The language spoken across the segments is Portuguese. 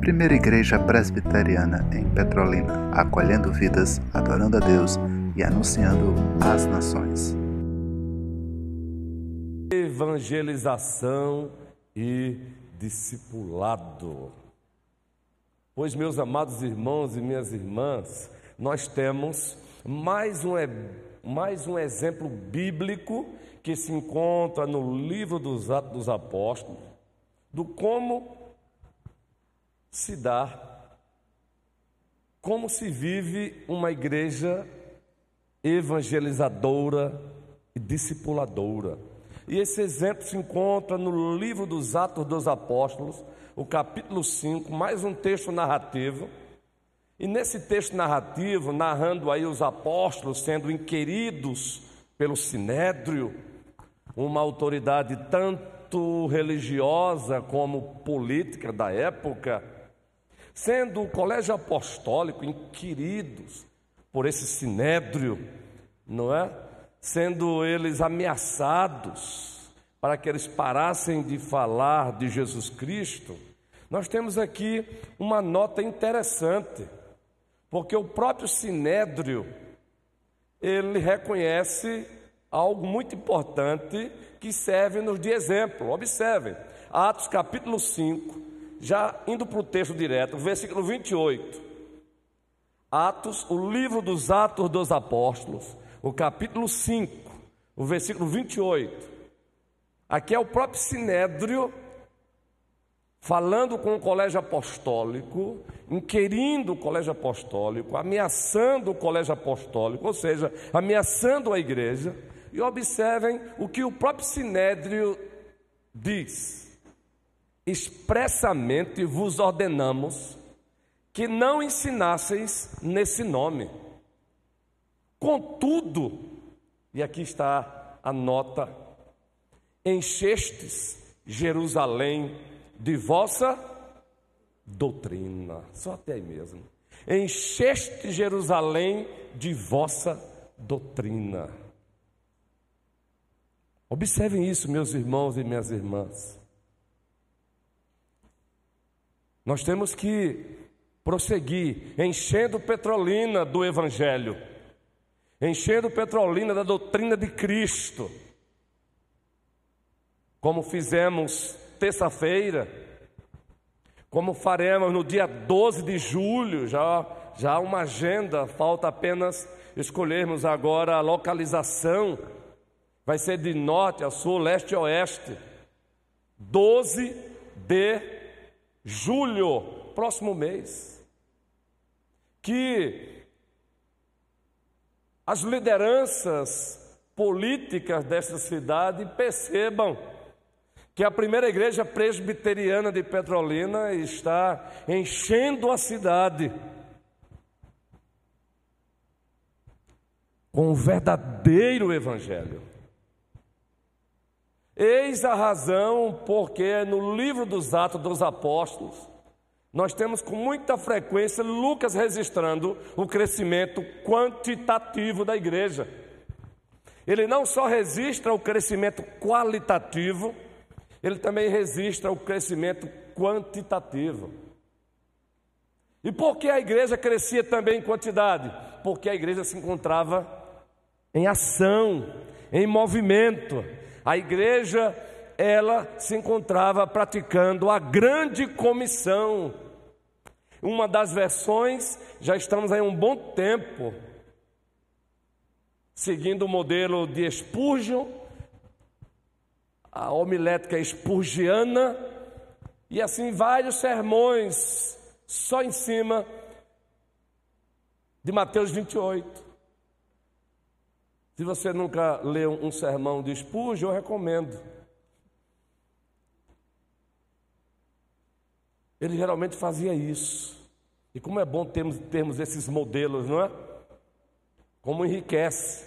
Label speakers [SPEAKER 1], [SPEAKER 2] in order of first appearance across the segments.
[SPEAKER 1] Primeira Igreja Presbiteriana em Petrolina, acolhendo vidas, adorando a Deus e anunciando às nações.
[SPEAKER 2] Evangelização e discipulado. Pois, meus amados irmãos e minhas irmãs, nós temos mais um, mais um exemplo bíblico que se encontra no livro dos Atos dos Apóstolos, do como se dá, como se vive uma igreja evangelizadora e discipuladora. E esse exemplo se encontra no livro dos Atos dos Apóstolos, o capítulo 5, mais um texto narrativo. E nesse texto narrativo, narrando aí os apóstolos sendo inquiridos pelo sinédrio, uma autoridade tanto religiosa como política da época, sendo o colégio apostólico inquiridos por esse sinédrio, não é? Sendo eles ameaçados para que eles parassem de falar de Jesus Cristo, nós temos aqui uma nota interessante, porque o próprio sinédrio ele reconhece algo muito importante que serve-nos de exemplo. Observem, Atos capítulo 5, já indo para o texto direto, versículo 28. Atos, o livro dos Atos dos Apóstolos, o capítulo 5, o versículo 28. Aqui é o próprio Sinédrio falando com o colégio apostólico, inquirindo o colégio apostólico, ameaçando o colégio apostólico, ou seja, ameaçando a igreja. E observem o que o próprio Sinédrio diz expressamente vos ordenamos que não ensinasseis nesse nome. Contudo, e aqui está a nota, enchestes Jerusalém de vossa doutrina. Só até aí mesmo. Encheste Jerusalém de vossa doutrina. Observem isso, meus irmãos e minhas irmãs. Nós temos que prosseguir enchendo Petrolina do Evangelho, enchendo Petrolina da doutrina de Cristo, como fizemos terça-feira, como faremos no dia 12 de julho, já, já há uma agenda, falta apenas escolhermos agora a localização, vai ser de norte a sul, leste a oeste, 12 de julho, próximo mês, que as lideranças políticas desta cidade percebam que a primeira igreja presbiteriana de Petrolina está enchendo a cidade com o verdadeiro evangelho. Eis a razão porque no livro dos Atos dos Apóstolos, nós temos com muita frequência Lucas registrando o crescimento quantitativo da igreja. Ele não só registra o crescimento qualitativo, ele também registra o crescimento quantitativo. E por que a igreja crescia também em quantidade? Porque a igreja se encontrava em ação, em movimento. A igreja, ela se encontrava praticando a grande comissão. Uma das versões, já estamos aí um bom tempo, seguindo o modelo de Spurgeon, a homilética spurgiana, e assim vários sermões só em cima de Mateus 28. Se você nunca leu um sermão de Spurgeon, eu recomendo. Ele geralmente fazia isso. E como é bom termos, termos esses modelos, não é? Como enriquece.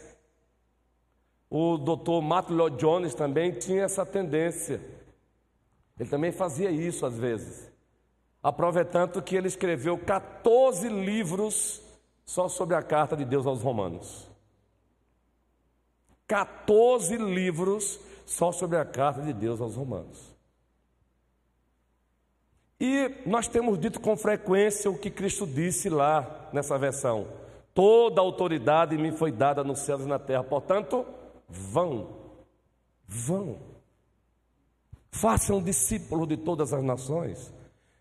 [SPEAKER 2] O doutor Matt Lloyd Jones também tinha essa tendência. Ele também fazia isso às vezes. A prova é tanto que ele escreveu 14 livros só sobre a carta de Deus aos Romanos. 14 livros só sobre a carta de Deus aos Romanos. E nós temos dito com frequência o que Cristo disse lá nessa versão: Toda autoridade me foi dada nos céus e na terra, portanto, vão, vão. Façam discípulo de todas as nações,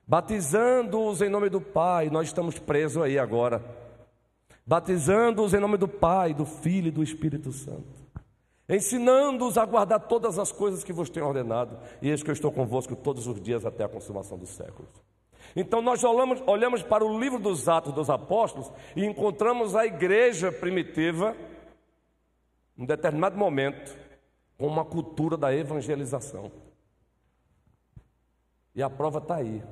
[SPEAKER 2] batizando-os em nome do Pai, nós estamos presos aí agora. Batizando-os em nome do Pai, do Filho e do Espírito Santo ensinando-os a guardar todas as coisas que vos tenho ordenado, e eis que eu estou convosco todos os dias até a consumação dos séculos. Então nós olhamos, olhamos para o livro dos Atos dos Apóstolos e encontramos a igreja primitiva, em determinado momento, com uma cultura da evangelização. E a prova está aí.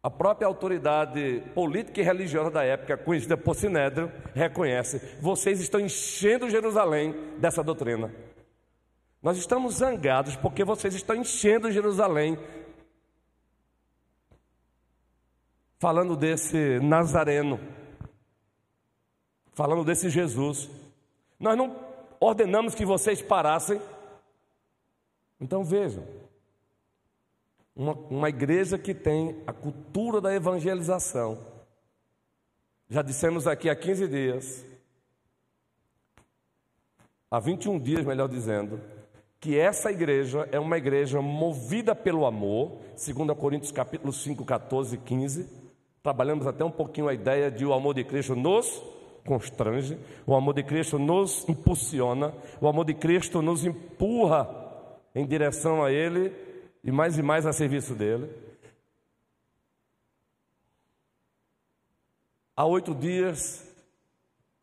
[SPEAKER 2] A própria autoridade política e religiosa da época, conhecida por Sinédrio, reconhece: vocês estão enchendo Jerusalém dessa doutrina. Nós estamos zangados porque vocês estão enchendo Jerusalém falando desse Nazareno, falando desse Jesus. Nós não ordenamos que vocês parassem. Então vejam, uma, uma igreja que tem a cultura da evangelização. Já dissemos aqui há 15 dias, há 21 dias, melhor dizendo, que essa igreja é uma igreja movida pelo amor, segundo Coríntios capítulo 5, 14 e 15. Trabalhamos até um pouquinho a ideia de o amor de Cristo nos constrange, o amor de Cristo nos impulsiona, o amor de Cristo nos empurra em direção a Ele e mais e mais a serviço dele. Há oito dias,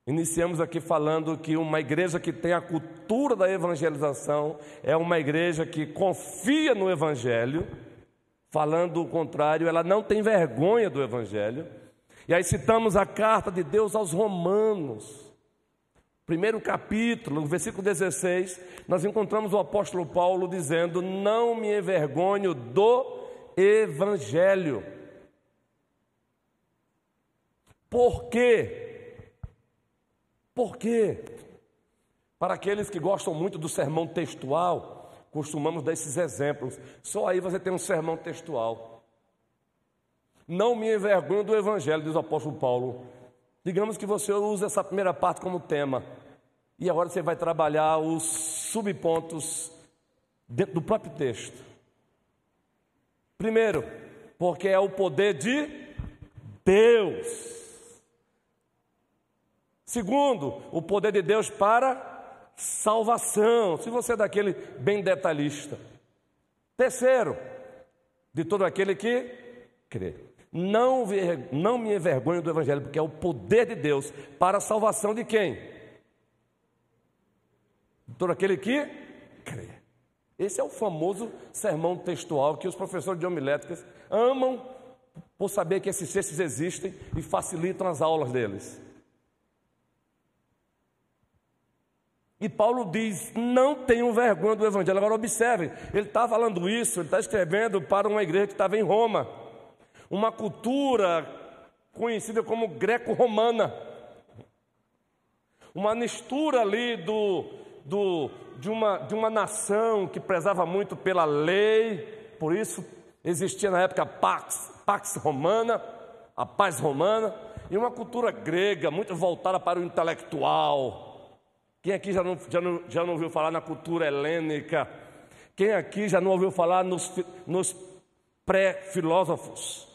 [SPEAKER 2] iniciamos aqui falando que uma igreja que tem a cultura da evangelização é uma igreja que confia no Evangelho, falando o contrário, ela não tem vergonha do Evangelho. E aí citamos a carta de Deus aos Romanos. Primeiro capítulo, versículo 16, nós encontramos o apóstolo Paulo dizendo: Não me envergonho do Evangelho. Por quê? Por quê? Para aqueles que gostam muito do sermão textual, costumamos dar esses exemplos. Só aí você tem um sermão textual. Não me envergonho do Evangelho, diz o apóstolo Paulo. Digamos que você usa essa primeira parte como tema, e agora você vai trabalhar os subpontos dentro do próprio texto. Primeiro, porque é o poder de Deus. Segundo, o poder de Deus para salvação, se você é daquele bem detalhista. Terceiro, de todo aquele que crê. Não, não me envergonho do Evangelho, porque é o poder de Deus para a salvação de quem? Todo aquele que crê. Esse é o famoso sermão textual que os professores de homiléticas amam por saber que esses textos existem e facilitam as aulas deles. E Paulo diz: não tenham vergonha do Evangelho. Agora, observe, ele está falando isso, ele está escrevendo para uma igreja que estava em Roma uma cultura conhecida como greco-romana, uma mistura ali do, do, de, uma, de uma nação que prezava muito pela lei, por isso existia na época a Pax, Pax Romana, a paz romana, e uma cultura grega muito voltada para o intelectual. Quem aqui já não, já não, já não ouviu falar na cultura helênica? Quem aqui já não ouviu falar nos, nos pré-filósofos?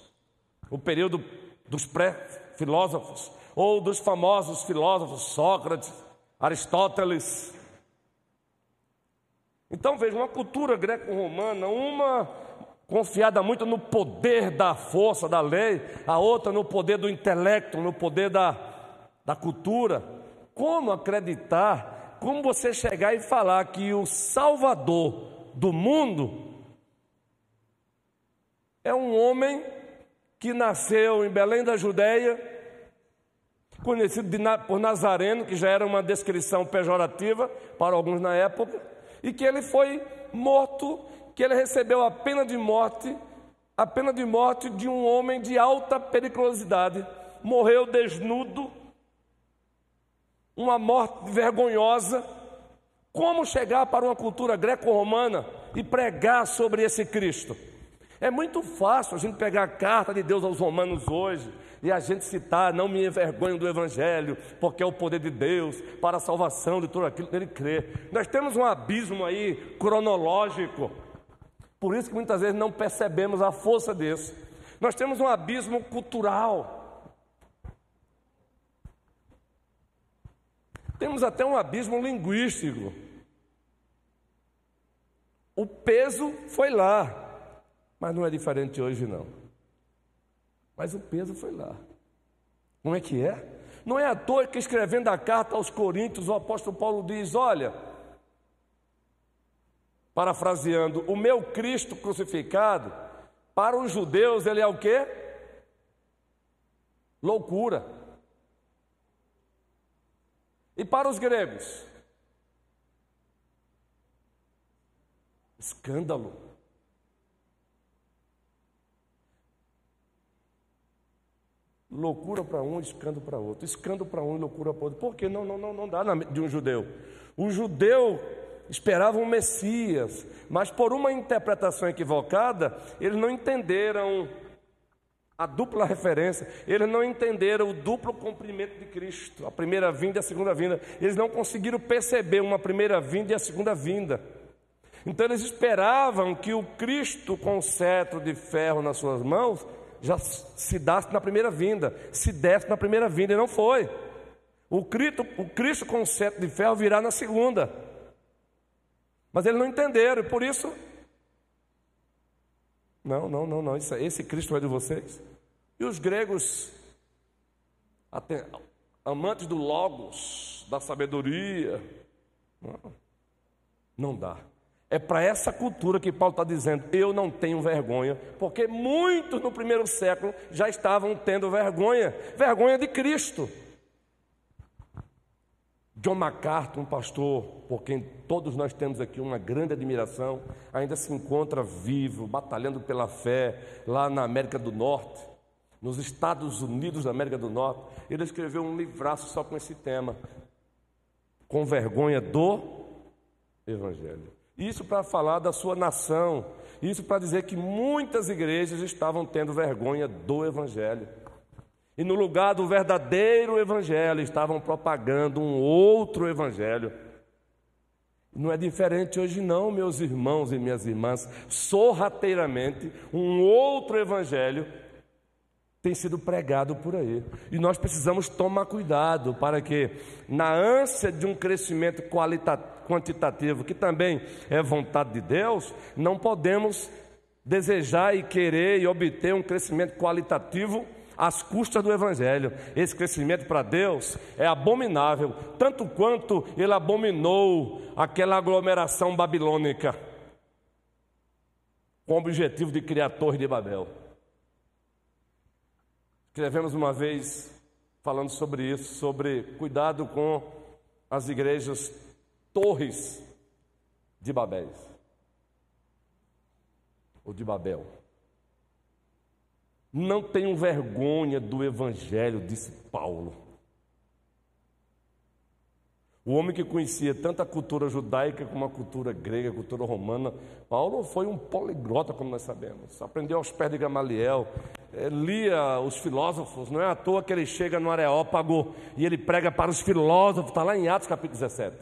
[SPEAKER 2] O período dos pré-filósofos, ou dos famosos filósofos Sócrates, Aristóteles. Então veja, uma cultura greco-romana, uma confiada muito no poder da força da lei, a outra no poder do intelecto, no poder da, da cultura. Como acreditar, como você chegar e falar que o Salvador do mundo é um homem que nasceu em Belém da Judéia, conhecido por Nazareno, que já era uma descrição pejorativa para alguns na época, e que ele foi morto, que ele recebeu a pena de morte, a pena de morte de um homem de alta periculosidade, morreu desnudo, uma morte vergonhosa. Como chegar para uma cultura greco-romana e pregar sobre esse Cristo? É muito fácil a gente pegar a carta de Deus aos Romanos hoje e a gente citar: não me envergonho do Evangelho, porque é o poder de Deus para a salvação de tudo aquilo que ele crê. Nós temos um abismo aí cronológico, por isso que muitas vezes não percebemos a força desse. Nós temos um abismo cultural. Temos até um abismo linguístico. O peso foi lá, mas não é diferente hoje, não. Mas o peso foi lá. Como é que é? Não é à toa que escrevendo a carta aos Coríntios, o apóstolo Paulo diz: Olha, parafraseando, o meu Cristo crucificado, para os judeus ele é o quê? Loucura. E para os gregos? Escândalo. Loucura para um, escândalo para outro. Escândalo para um e loucura para outro. Por que não, não, não, não dá de um judeu? O judeu esperava um Messias, mas por uma interpretação equivocada, eles não entenderam a dupla referência. Eles não entenderam o duplo cumprimento de Cristo, a primeira vinda e a segunda vinda. Eles não conseguiram perceber uma primeira vinda e a segunda vinda. Então eles esperavam que o Cristo com o cetro de ferro nas suas mãos já se dasse na primeira vinda, se desse na primeira vinda, e não foi. O Cristo, o Cristo com o cetro de ferro virá na segunda. Mas eles não entenderam, e por isso não, não, não, não. Esse Cristo é de vocês. E os gregos, amantes do Logos, da sabedoria, não, não dá. É para essa cultura que Paulo está dizendo: eu não tenho vergonha, porque muitos no primeiro século já estavam tendo vergonha vergonha de Cristo. John MacArthur, um pastor por quem todos nós temos aqui uma grande admiração, ainda se encontra vivo, batalhando pela fé lá na América do Norte, nos Estados Unidos da América do Norte. Ele escreveu um livraço só com esse tema, Com Vergonha do Evangelho. Isso para falar da sua nação, isso para dizer que muitas igrejas estavam tendo vergonha do Evangelho e no lugar do verdadeiro evangelho estavam propagando um outro evangelho. Não é diferente hoje, não, meus irmãos e minhas irmãs. Sorrateiramente, um outro evangelho tem sido pregado por aí. E nós precisamos tomar cuidado para que, na ânsia de um crescimento quantitativo, que também é vontade de Deus, não podemos desejar e querer e obter um crescimento qualitativo às custas do Evangelho. Esse crescimento para Deus é abominável, tanto quanto ele abominou aquela aglomeração babilônica, com o objetivo de criar a Torre de Babel. Escrevemos uma vez falando sobre isso, sobre cuidado com as igrejas torres de Babéis, ou de Babel. Não tenham vergonha do Evangelho, disse Paulo. O homem que conhecia tanto a cultura judaica como a cultura grega, a cultura romana, Paulo foi um poliglota, como nós sabemos. Aprendeu aos pés de Gamaliel, lia os filósofos, não é à toa que ele chega no Areópago e ele prega para os filósofos, está lá em Atos capítulo 17.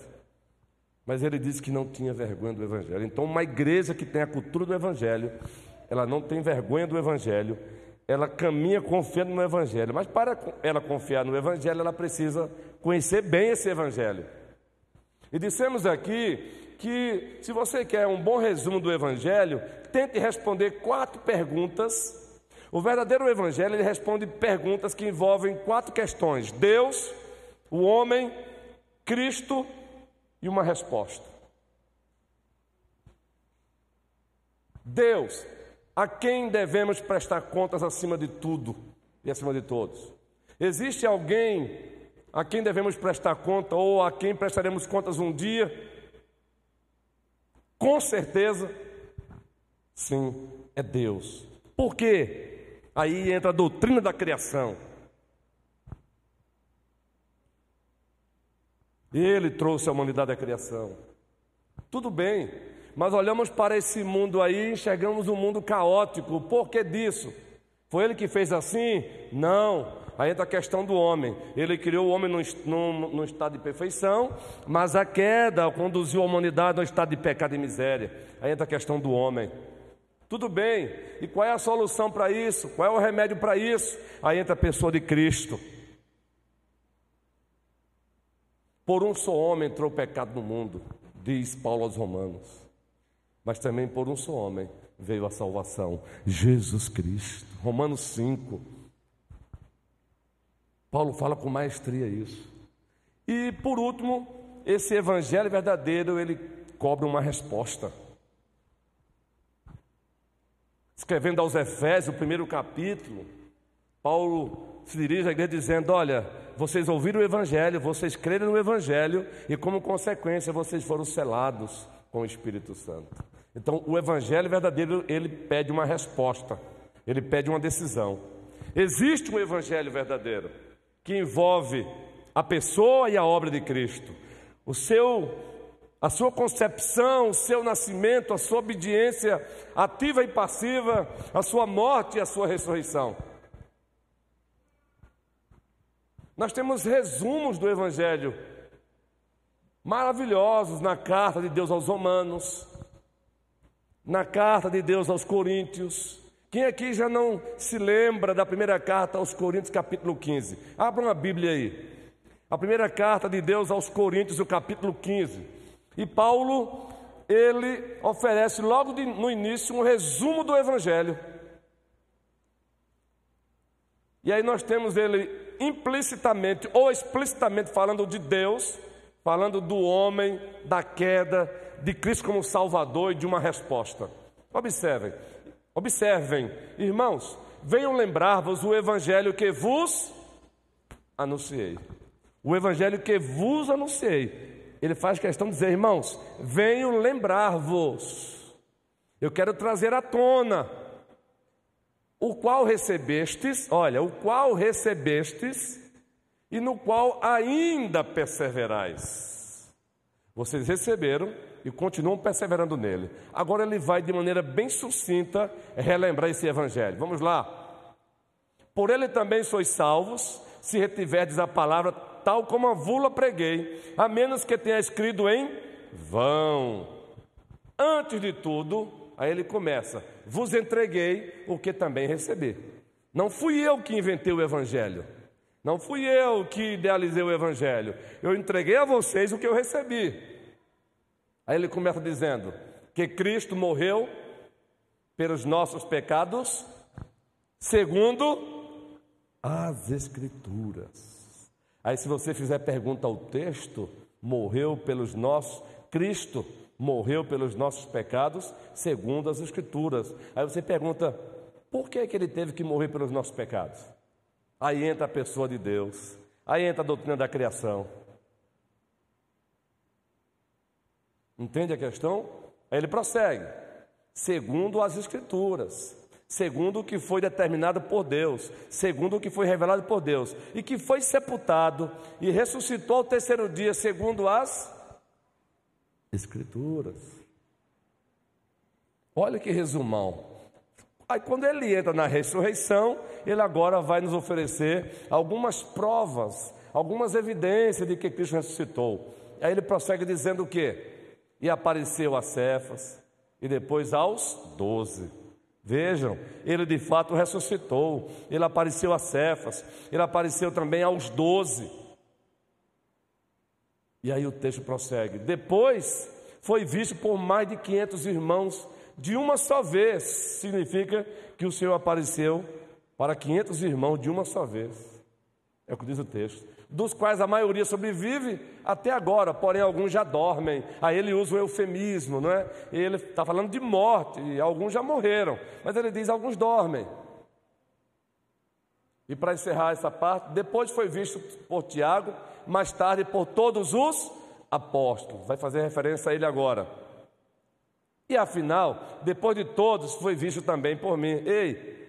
[SPEAKER 2] Mas ele disse que não tinha vergonha do Evangelho. Então, uma igreja que tem a cultura do Evangelho, ela não tem vergonha do Evangelho, ela caminha confiando no Evangelho. Mas para ela confiar no Evangelho, ela precisa conhecer bem esse Evangelho. E dissemos aqui que, se você quer um bom resumo do Evangelho, tente responder quatro perguntas. O verdadeiro Evangelho ele responde perguntas que envolvem quatro questões: Deus, o homem, Cristo e uma resposta. Deus, a quem devemos prestar contas acima de tudo e acima de todos? Existe alguém a quem devemos prestar conta ou a quem prestaremos contas um dia? Com certeza, sim, é Deus. Por quê? Aí entra a doutrina da criação. Ele trouxe a humanidade à criação. Tudo bem, mas olhamos para esse mundo aí e enxergamos um mundo caótico. Por que disso? Foi ele que fez assim? Não. Aí entra a questão do homem. Ele criou o homem num, estado de perfeição, mas a queda conduziu a humanidade a um estado de pecado e miséria. Aí entra a questão do homem. Tudo bem, e qual é a solução para isso? Qual é o remédio para isso? Aí entra a pessoa de Cristo. Por um só homem entrou o pecado no mundo, diz Paulo aos Romanos. Mas também por um só homem veio a salvação, Jesus Cristo. Romanos 5. Paulo fala com maestria isso. E por último, esse evangelho verdadeiro, ele cobra uma resposta. Escrevendo aos Efésios, o primeiro capítulo, Paulo se dirige à igreja dizendo: Olha, vocês ouviram o Evangelho, vocês creram no Evangelho e, como consequência, vocês foram selados com o Espírito Santo. Então, o Evangelho verdadeiro, ele pede uma resposta, ele pede uma decisão. Existe um Evangelho verdadeiro que envolve a pessoa e a obra de Cristo. O seu a sua concepção, o seu nascimento, a sua obediência ativa e passiva, a sua morte e a sua ressurreição. Nós temos resumos do Evangelho maravilhosos na carta de Deus aos Romanos, na carta de Deus aos Coríntios. Quem aqui já não se lembra da primeira carta aos Coríntios, capítulo 15? Abra uma Bíblia aí. A primeira carta de Deus aos Coríntios, o capítulo 15. E Paulo, ele oferece logo de, no início um resumo do Evangelho. E aí nós temos ele implicitamente ou explicitamente falando de Deus, falando do homem, da queda, de Cristo como Salvador e de uma resposta. Observem, observem, irmãos, venham lembrar-vos o evangelho que vos anunciei. O evangelho que vos anunciei. Ele faz questão de dizer, irmãos, venham lembrar-vos. Eu quero trazer à tona o qual recebestes, olha, o qual recebestes e no qual ainda perseverais. Vocês receberam e continuam perseverando nele. Agora ele vai de maneira bem sucinta relembrar esse evangelho. Vamos lá. Por ele também sois salvos, se retiverdes a palavra tal como a vula preguei, a menos que tenha escrito em vão. Antes de tudo, Aí ele começa: Vos entreguei o que também recebi. Não fui eu que inventei o Evangelho. Não fui eu que idealizei o Evangelho. Eu entreguei a vocês o que eu recebi. Aí ele começa dizendo que Cristo morreu pelos nossos pecados, segundo as Escrituras. Aí, se você fizer pergunta ao texto, morreu pelos nossos, Cristo morreu pelos nossos pecados, segundo as Escrituras. Aí você pergunta, por que, que ele teve que morrer pelos nossos pecados? Aí entra a pessoa de Deus, aí entra a doutrina da criação. Entende a questão? Aí ele prossegue, segundo as Escrituras, segundo o que foi determinado por Deus, segundo o que foi revelado por Deus, e que foi sepultado e ressuscitou ao terceiro dia, segundo as Escrituras. Olha que resumão. Aí, quando ele entra na ressurreição, ele agora vai nos oferecer algumas provas, algumas evidências de que Cristo ressuscitou. Aí ele prossegue dizendo o quê? E apareceu a Cefas, e depois aos doze. Vejam, ele de fato ressuscitou, ele apareceu a Cefas, ele apareceu também aos doze. E aí o texto prossegue: Depois foi visto por mais de 500 irmãos de uma só vez. Significa que o Senhor apareceu para 500 irmãos de uma só vez. É o que diz o texto. Dos quais a maioria sobrevive até agora, porém alguns já dormem. Aí ele usa o eufemismo, não é? Ele está falando de morte, e alguns já morreram, mas ele diz alguns dormem. E para encerrar essa parte, depois foi visto por Tiago, mais tarde por todos os apóstolos. Vai fazer referência a ele agora. E afinal, depois de todos, foi visto também por mim. Ei,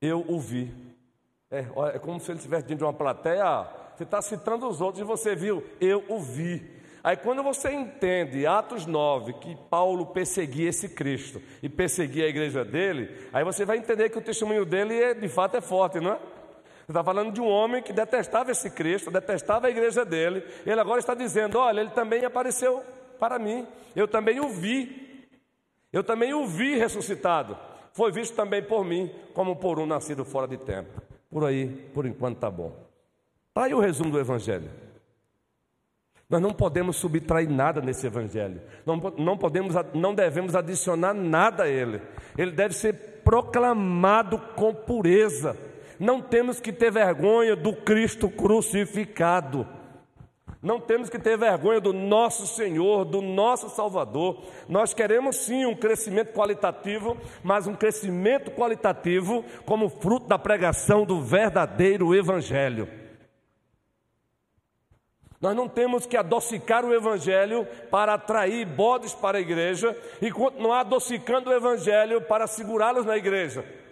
[SPEAKER 2] eu o vi. É, é como se ele estivesse dentro de uma plateia. Você está citando os outros e você viu, eu o vi. Aí quando você entende Atos 9 que Paulo perseguia esse Cristo e perseguia a igreja dele, aí você vai entender que o testemunho dele é, de fato é forte, não é? Você está falando de um homem que detestava esse Cristo, detestava a igreja dele. Ele agora está dizendo: olha, ele também apareceu para mim, eu também o vi, eu também o vi ressuscitado. Foi visto também por mim, como por um nascido fora de tempo. Por aí, por enquanto está bom. Está aí o resumo do Evangelho. Nós não podemos subtrair nada nesse evangelho. Não, não podemos, não devemos adicionar nada a ele. Ele deve ser proclamado com pureza. Não temos que ter vergonha do Cristo crucificado. Não temos que ter vergonha do nosso Senhor, do nosso Salvador. Nós queremos sim um crescimento qualitativo, mas um crescimento qualitativo como fruto da pregação do verdadeiro Evangelho. Nós não temos que adocicar o Evangelho para atrair bodes para a igreja e continuar adocicando o Evangelho para segurá-los na igreja.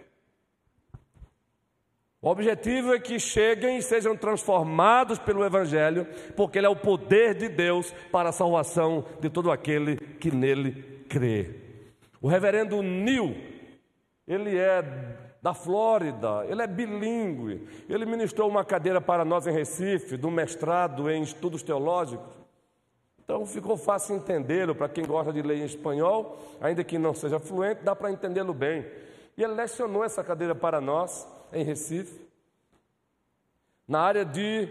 [SPEAKER 2] O objetivo é que cheguem e sejam transformados pelo Evangelho, porque ele é o poder de Deus para a salvação de todo aquele que nele crê. O reverendo Neil, ele é da Flórida, ele é bilíngue. Ele ministrou uma cadeira para nós em Recife, do mestrado em estudos teológicos. Então ficou fácil entendê-lo para quem gosta de ler em espanhol, ainda que não seja fluente, dá para entendê-lo bem. E ele lecionou essa cadeira para nós em Recife, na área de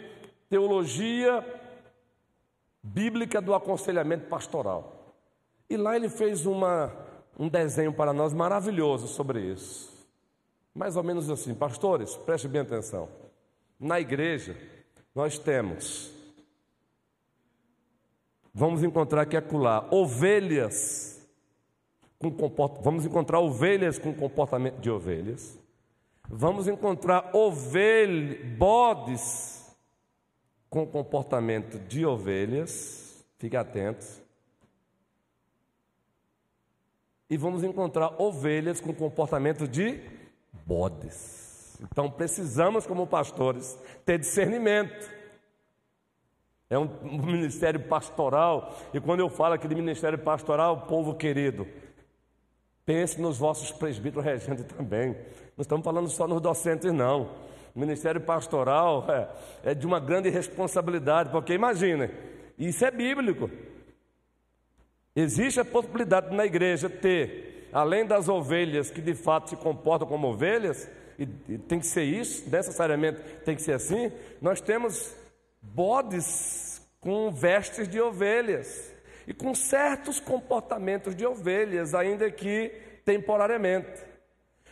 [SPEAKER 2] teologia bíblica do aconselhamento pastoral. E lá ele fez uma, um desenho para nós maravilhoso sobre isso. Mais ou menos assim, pastores, preste bem atenção. Na igreja, nós temos, vamos encontrar aqui acolá, ovelhas, com vamos encontrar ovelhas com comportamento de ovelhas, vamos encontrar ovelhas, bodes com comportamento de ovelhas, fique atentos, e vamos encontrar ovelhas com comportamento de bodes. Então precisamos, como pastores, ter discernimento. É um, ministério pastoral, e quando eu falo aqui de ministério pastoral, povo querido, pense nos vossos presbíteros regentes também. Não estamos falando só nos docentes, não. O ministério pastoral é, é de uma grande responsabilidade, porque imagine, isso é bíblico. Existe a possibilidade na igreja ter além das ovelhas que de fato se comportam como ovelhas, e, e tem que ser isso, necessariamente tem que ser assim, nós temos bodes com vestes de ovelhas e com certos comportamentos de ovelhas, ainda que temporariamente.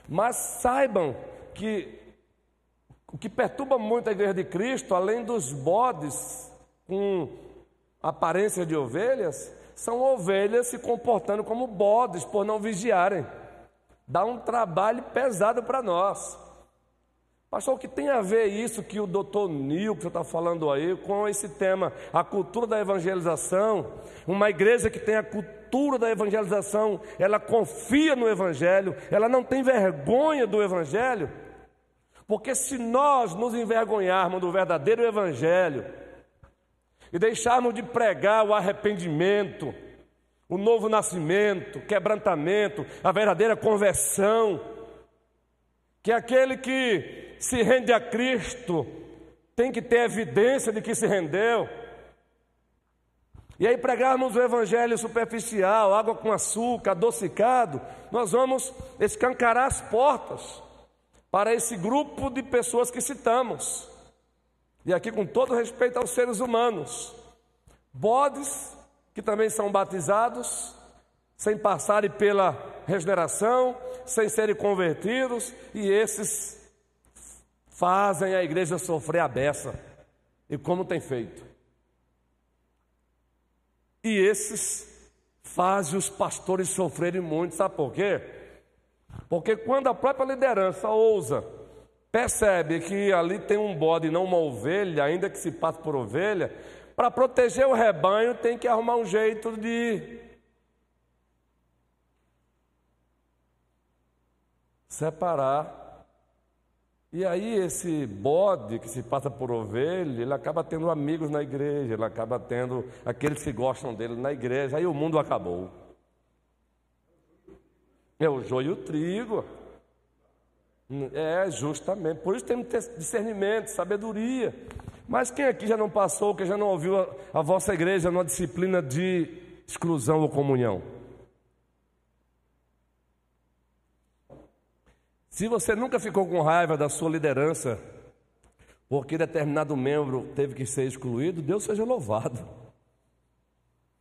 [SPEAKER 2] Mas saibam que o que perturba muito a igreja de Cristo, além dos bodes com aparência de ovelhas, são ovelhas se comportando como bodes por não vigiarem. Dá um trabalho pesado para nós. Pastor, o que tem a ver isso que o doutor Nil, que você está falando aí, com esse tema, a cultura da evangelização? Uma igreja que tem a cultura da evangelização, ela confia no Evangelho, ela não tem vergonha do Evangelho, porque se nós nos envergonharmos do verdadeiro Evangelho, e deixarmos de pregar o arrependimento, o novo nascimento, quebrantamento, a verdadeira conversão, que aquele que se rende a Cristo tem que ter evidência de que se rendeu. E aí pregarmos o evangelho superficial, água com açúcar, adocicado, nós vamos escancarar as portas para esse grupo de pessoas que citamos. E aqui, com todo respeito aos seres humanos, bodes que também são batizados, sem passarem pela regeneração, sem serem convertidos, e esses fazem a igreja sofrer a beça. E como tem feito? E esses fazem os pastores sofrerem muito, sabe por quê? Porque quando a própria liderança ousa percebe que ali tem um bode não uma ovelha, ainda que se passe por ovelha, para proteger o rebanho tem que arrumar um jeito de separar E aí esse bode que se passa por ovelha, ele acaba tendo amigos na igreja, ele acaba tendo aqueles que gostam dele na igreja, aí o mundo acabou. É o joio e o trigo. É, justamente. Por isso temos que ter discernimento, sabedoria. Mas quem aqui já não passou, que já não ouviu a, a vossa igreja numa disciplina de exclusão ou comunhão? Se você nunca ficou com raiva da sua liderança, porque determinado membro teve que ser excluído, Deus seja louvado.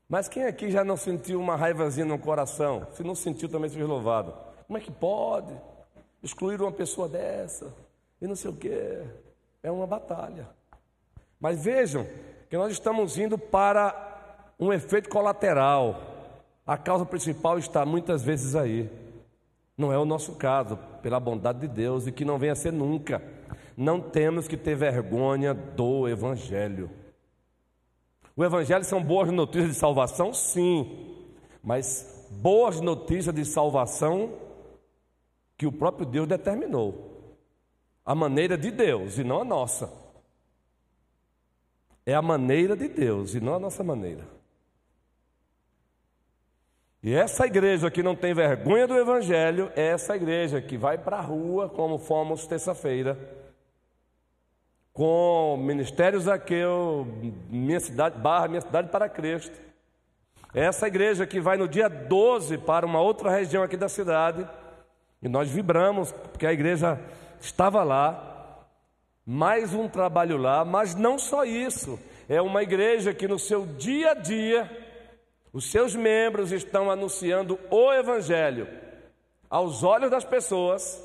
[SPEAKER 2] Mas quem aqui já não sentiu uma raivazinha no coração? Se não sentiu, também seja louvado. Como é que pode excluir uma pessoa dessa? E não sei o quê. É uma batalha. Mas vejam que nós estamos indo para um efeito colateral. A causa principal está muitas vezes aí. Não é o nosso caso, pela bondade de Deus, e que não venha a ser nunca. Não temos que ter vergonha do Evangelho. O Evangelho são boas notícias de salvação? Sim, mas boas notícias de salvação que o próprio Deus determinou. A maneira de Deus e não a nossa. É a maneira de Deus e não a nossa maneira. E essa igreja que não tem vergonha do Evangelho é essa igreja que vai para a rua, como fomos terça-feira, com Ministério Zaqueu, minha cidade, barra minha cidade para Cristo. É essa igreja que vai no dia 12 para uma outra região aqui da cidade, e nós vibramos, porque a igreja estava lá, mais um trabalho lá, mas não só isso, é uma igreja que no seu dia a dia, os seus membros estão anunciando o Evangelho aos olhos das pessoas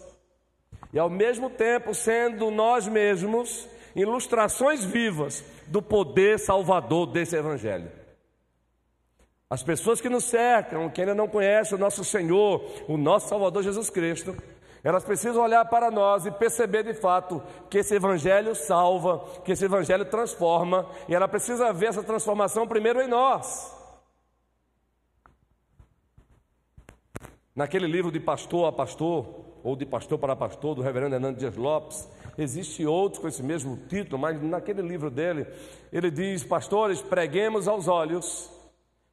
[SPEAKER 2] e, ao mesmo tempo, sendo nós mesmos ilustrações vivas do poder salvador desse Evangelho. As pessoas que nos cercam, que ainda não conhecem o nosso Senhor, o nosso Salvador Jesus Cristo, elas precisam olhar para nós e perceber de fato que esse Evangelho salva, que esse Evangelho transforma, e ela precisa ver essa transformação primeiro em nós. Naquele livro de pastor a pastor, ou de pastor para pastor, do reverendo Hernando Dias Lopes, existe outro com esse mesmo título, mas naquele livro dele, ele diz: Pastores, preguemos aos olhos,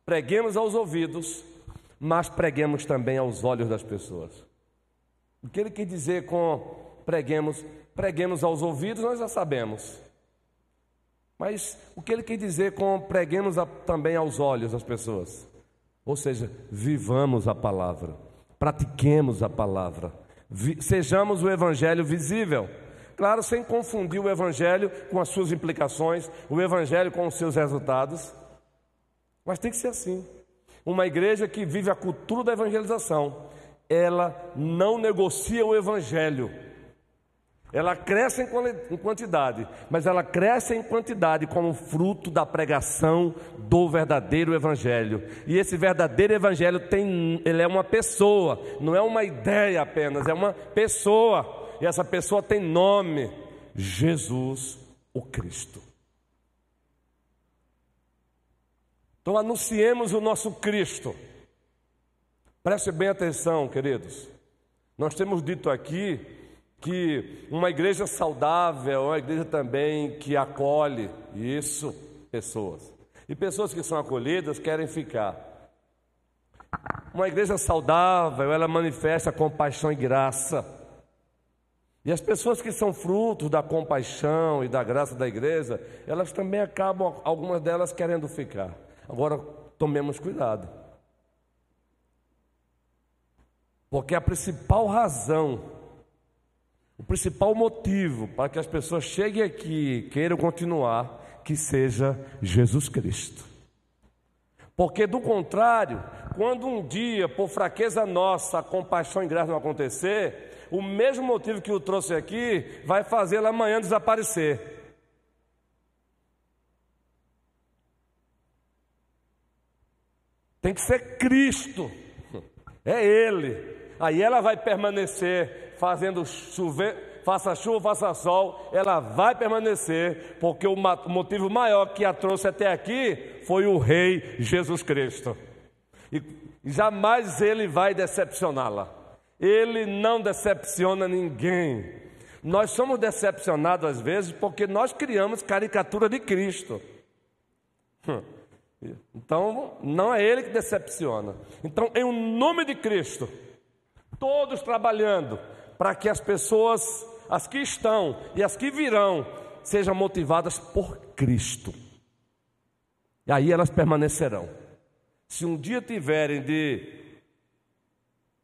[SPEAKER 2] preguemos aos ouvidos, mas preguemos também aos olhos das pessoas. O que ele quer dizer com preguemos? Preguemos aos ouvidos, nós já sabemos. Mas o que ele quer dizer com preguemos a, também aos olhos das pessoas? Ou seja, vivamos a palavra pratiquemos a palavra, sejamos o evangelho visível. Claro, sem confundir o evangelho com as suas implicações, o evangelho com os seus resultados. Mas tem que ser assim. Uma igreja que vive a cultura da evangelização, ela não negocia o evangelho ela cresce em quantidade, mas ela cresce em quantidade como fruto da pregação do verdadeiro evangelho. E esse verdadeiro evangelho tem, ele é uma pessoa, não é uma ideia apenas, é uma pessoa. E essa pessoa tem nome: Jesus o Cristo. Então anunciemos o nosso Cristo. Preste bem atenção, queridos. Nós temos dito aqui que uma igreja saudável é uma igreja também que acolhe isso, pessoas. E pessoas que são acolhidas querem ficar. Uma igreja saudável, ela manifesta compaixão e graça. E as pessoas que são frutos da compaixão e da graça da igreja, elas também acabam, algumas delas querendo ficar. Agora, tomemos cuidado. Porque a principal razão o principal motivo para que as pessoas cheguem aqui e queiram continuar, que seja Jesus Cristo. Porque do contrário, quando um dia, por fraqueza nossa, a compaixão e graça não acontecer, o mesmo motivo que o trouxe aqui vai fazê-lo amanhã desaparecer. Tem que ser Cristo, é Ele. Aí ela vai permanecer fazendo chover, faça chuva, faça sol, ela vai permanecer, porque o motivo maior que a trouxe até aqui foi o Rei Jesus Cristo. E jamais ele vai decepcioná-la. Ele não decepciona ninguém. Nós somos decepcionados às vezes porque nós criamos caricatura de Cristo. Hum. Então, não é Ele que decepciona. Então, em o nome de Cristo, todos trabalhando para que as pessoas, as que estão e as que virão, sejam motivadas por Cristo. E aí elas permanecerão. Se um dia tiverem de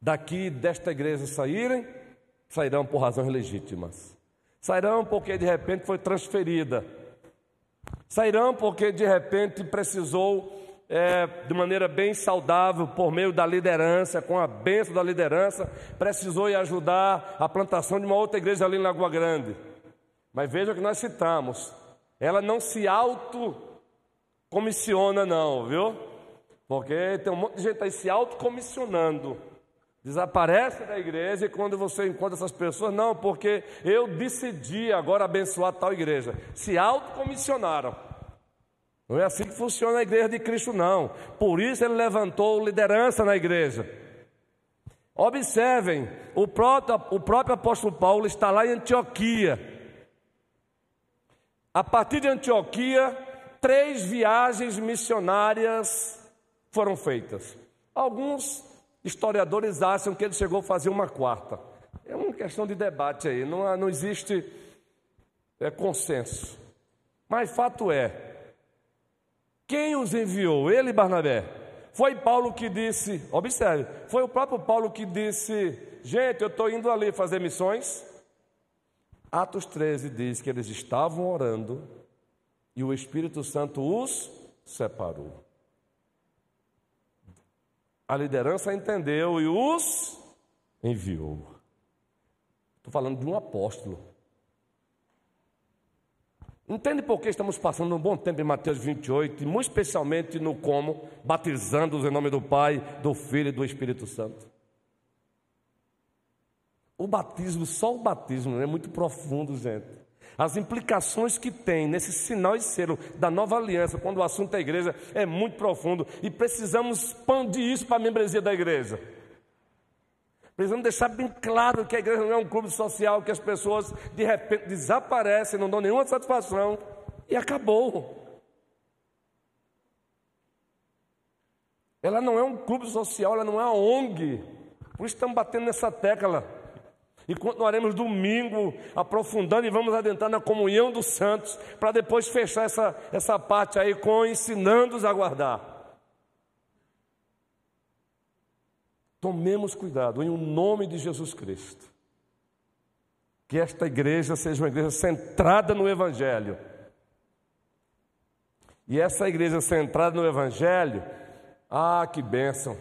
[SPEAKER 2] daqui desta igreja saírem, sairão por razões legítimas. Sairão porque de repente foi transferida. Sairão porque de repente precisou, é, de maneira bem saudável, por meio da liderança, com a bênção da liderança, precisou ir ajudar a plantação de uma outra igreja ali em Lagoa Grande. Mas veja que nós citamos, ela não se auto-comissiona, não, viu? Porque tem um monte de gente aí se autocomissionando. Desaparece da igreja e quando você encontra essas pessoas, não, porque eu decidi agora abençoar tal igreja. Se autocomissionaram. Não é assim que funciona a igreja de Cristo, não. Por isso ele levantou liderança na igreja. Observem, o próprio, o próprio apóstolo Paulo está lá em Antioquia. A partir de Antioquia, três viagens missionárias foram feitas. Alguns historiadores acham que ele chegou a fazer uma quarta. É uma questão de debate aí, não, não existe é, consenso. Mas fato é, quem os enviou? Ele e Barnabé. Foi Paulo que disse, observe, foi o próprio Paulo que disse: gente, eu estou indo ali fazer missões. Atos 13 diz que eles estavam orando e o Espírito Santo os separou. A liderança entendeu e os enviou. Estou falando de um apóstolo. Entende por que estamos passando um bom tempo em Mateus 28, e muito especialmente no como, batizando-os em nome do Pai, do Filho e do Espírito Santo? O batismo, só o batismo, é muito profundo, gente. As implicações que tem nesse sinal e selo da nova aliança, quando o assunto é igreja, é muito profundo e precisamos expandir isso para a membresia da igreja. Precisamos deixar bem claro que a igreja não é um clube social que as pessoas de repente desaparecem, não dão nenhuma satisfação e acabou. Ela não é um clube social, ela não é uma ONG. Por isso estamos batendo nessa tecla. E continuaremos domingo aprofundando e vamos adentrar na comunhão dos santos, para depois fechar essa, essa parte aí com ensinando-os a guardar. Tomemos cuidado em o nome de Jesus Cristo. Que esta igreja seja uma igreja centrada no Evangelho. E essa igreja centrada no Evangelho, ah, que bênção,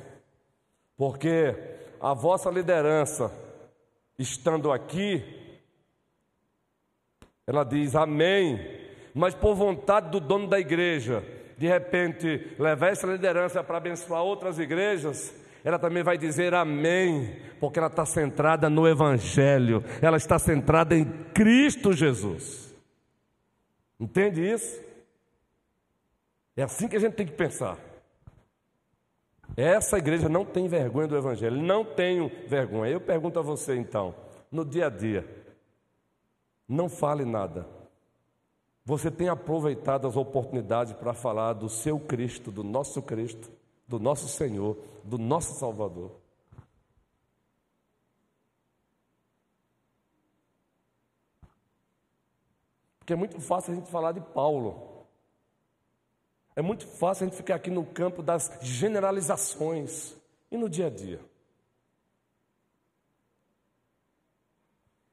[SPEAKER 2] porque a vossa liderança, estando aqui, ela diz amém, mas por vontade do dono da igreja, de repente levar essa liderança para abençoar outras igrejas, ela também vai dizer amém, porque ela está centrada no Evangelho, ela está centrada em Cristo Jesus. Entende isso? É assim que a gente tem que pensar. Essa igreja não tem vergonha do Evangelho, não tenho vergonha. Eu pergunto a você então, no dia a dia, não fale nada. Você tem aproveitado as oportunidades para falar do seu Cristo, do nosso Cristo, do nosso Senhor, do nosso Salvador. Porque é muito fácil a gente falar de Paulo. É muito fácil a gente ficar aqui no campo das generalizações e no dia a dia.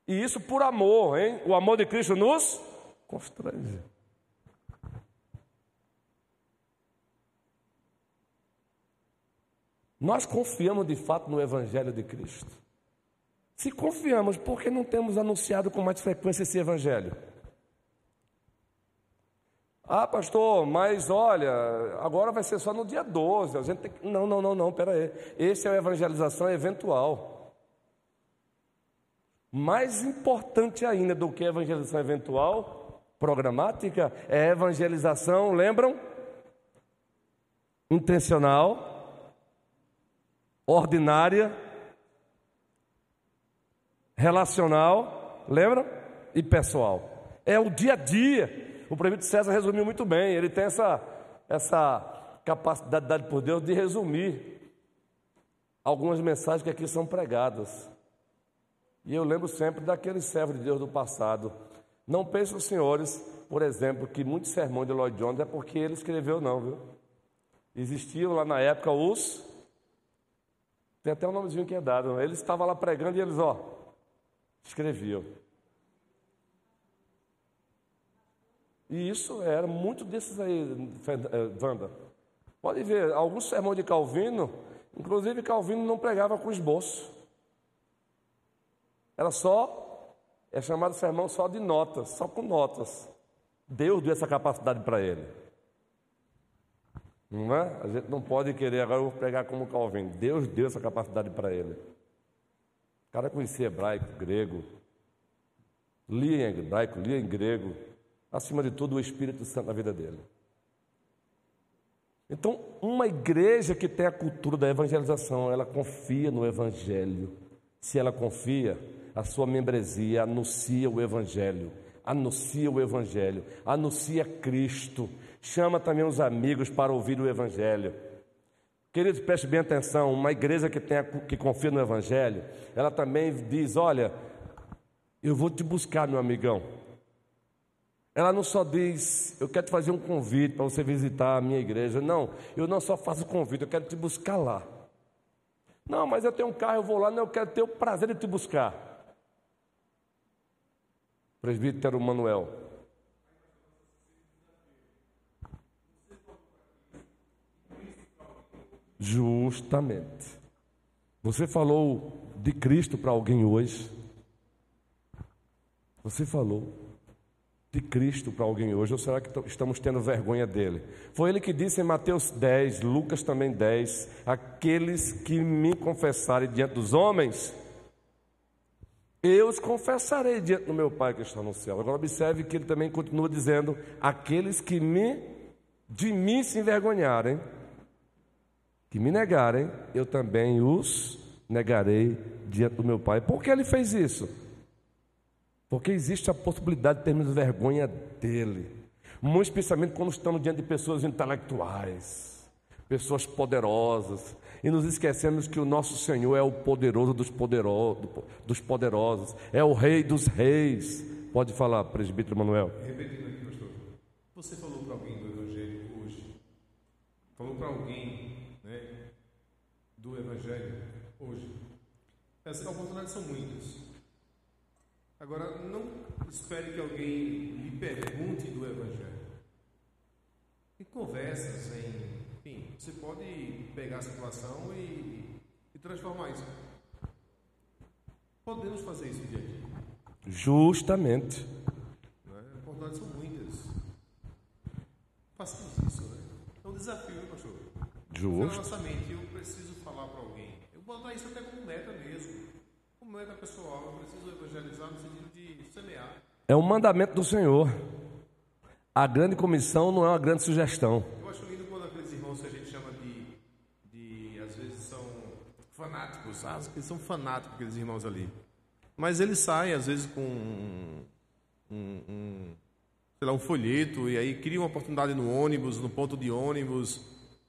[SPEAKER 2] E isso por amor, hein? O amor de Cristo nos constrange. Nós confiamos de fato no Evangelho de Cristo. Se confiamos, por que não temos anunciado com mais frequência esse Evangelho? Ah, pastor, mas olha, agora vai ser só no dia 12. A gente tem que... Não, não, não, não, pera aí. Esse é a evangelização eventual. Mais importante ainda do que a evangelização eventual, programática, é a evangelização, lembram? Intencional, ordinária, relacional lembra? E pessoal. É o dia a dia. O prefeito César resumiu muito bem. Ele tem essa, essa capacidade dada por Deus de resumir algumas mensagens que aqui são pregadas. E eu lembro sempre daquele servo de Deus do passado. Não pensem senhores, por exemplo, que muitos sermões de Lloyd Jones é porque ele escreveu, não, viu? Existiam lá na época os. Tem até um nomezinho que é dado. Ele estava lá pregando e eles, ó, escreviam. E isso era muito desses aí, eh, Wanda. Pode ver, alguns sermões de Calvino, inclusive Calvino não pregava com esboço. Era só, é chamado sermão só de notas, só com notas. Deus deu essa capacidade para ele. Não é? A gente não pode querer, agora eu vou pregar como Calvino. Deus deu essa capacidade para ele. O cara conhecia hebraico, grego, lia em hebraico, lia em grego, acima de tudo o Espírito Santo na vida dele. Então, uma igreja que tem a cultura da evangelização, ela confia no Evangelho. Se ela confia, a sua membresia anuncia o Evangelho, anuncia o Evangelho, anuncia Cristo, chama também os amigos para ouvir o Evangelho. Queridos, preste bem atenção: uma igreja que, tem, que confia no Evangelho, ela também diz: Olha, eu vou te buscar, meu amigão. Ela não só diz, eu quero te fazer um convite para você visitar a minha igreja. Não, eu não só faço convite, eu quero te buscar lá. Não, mas eu tenho um carro, eu vou lá, não, eu quero ter o prazer de te buscar. Presbítero Manuel. Justamente. Você falou de Cristo para alguém hoje? Você falou de Cristo para alguém hoje, ou será que estamos tendo vergonha dele? Foi ele que disse em Mateus 10, Lucas também 10: Aqueles que me confessarem diante dos homens, eu os confessarei diante do meu Pai que está no céu. Agora observe que ele também continua dizendo: aqueles que me de mim se envergonharem, que me negarem, eu também os negarei diante do meu Pai. Por que ele fez isso? Porque existe a possibilidade de termos vergonha dele. Muito especialmente quando estamos diante de pessoas intelectuais, pessoas poderosas, e nos esquecemos que o nosso Senhor é o poderoso dos, dos poderosos, é o Rei dos Reis. Pode falar, presbítero Manuel.
[SPEAKER 3] Repetindo aqui, pastor. Você falou para alguém do Evangelho hoje, falou para alguém né, do Evangelho hoje. Essas oportunidades são muitas. Agora, não espere que alguém lhe pergunte do Evangelho. Em conversas, em enfim, você pode pegar a situação e, e transformar isso. Podemos fazer isso dia a dia.
[SPEAKER 2] Justamente.
[SPEAKER 3] Né? Oportunidades são muitas. Façamos isso, né? É um desafio, pastor.
[SPEAKER 2] Justo.
[SPEAKER 3] Na nossa mente, eu preciso falar para alguém. Eu vou botar isso até como meta mesmo. Como meta pessoal, eu preciso evangelizar no sentido de semear.
[SPEAKER 2] É um mandamento do Senhor. A grande comissão não é uma grande sugestão.
[SPEAKER 3] Fanáticos, ah, eles são fanáticos, aqueles irmãos ali. Mas eles saem, às vezes, com um, um, sei lá, um folheto, e aí criam uma oportunidade no ônibus, no ponto de ônibus,